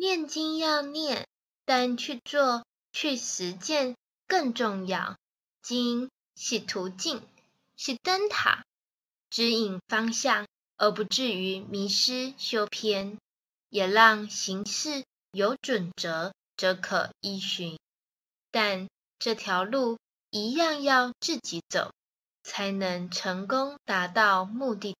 念经要念但去做去实践更重要。经是途径是灯塔指引方向而不至于迷失修偏。也让行事有准则则可依循。但这条路一样要自己走才能成功达到目的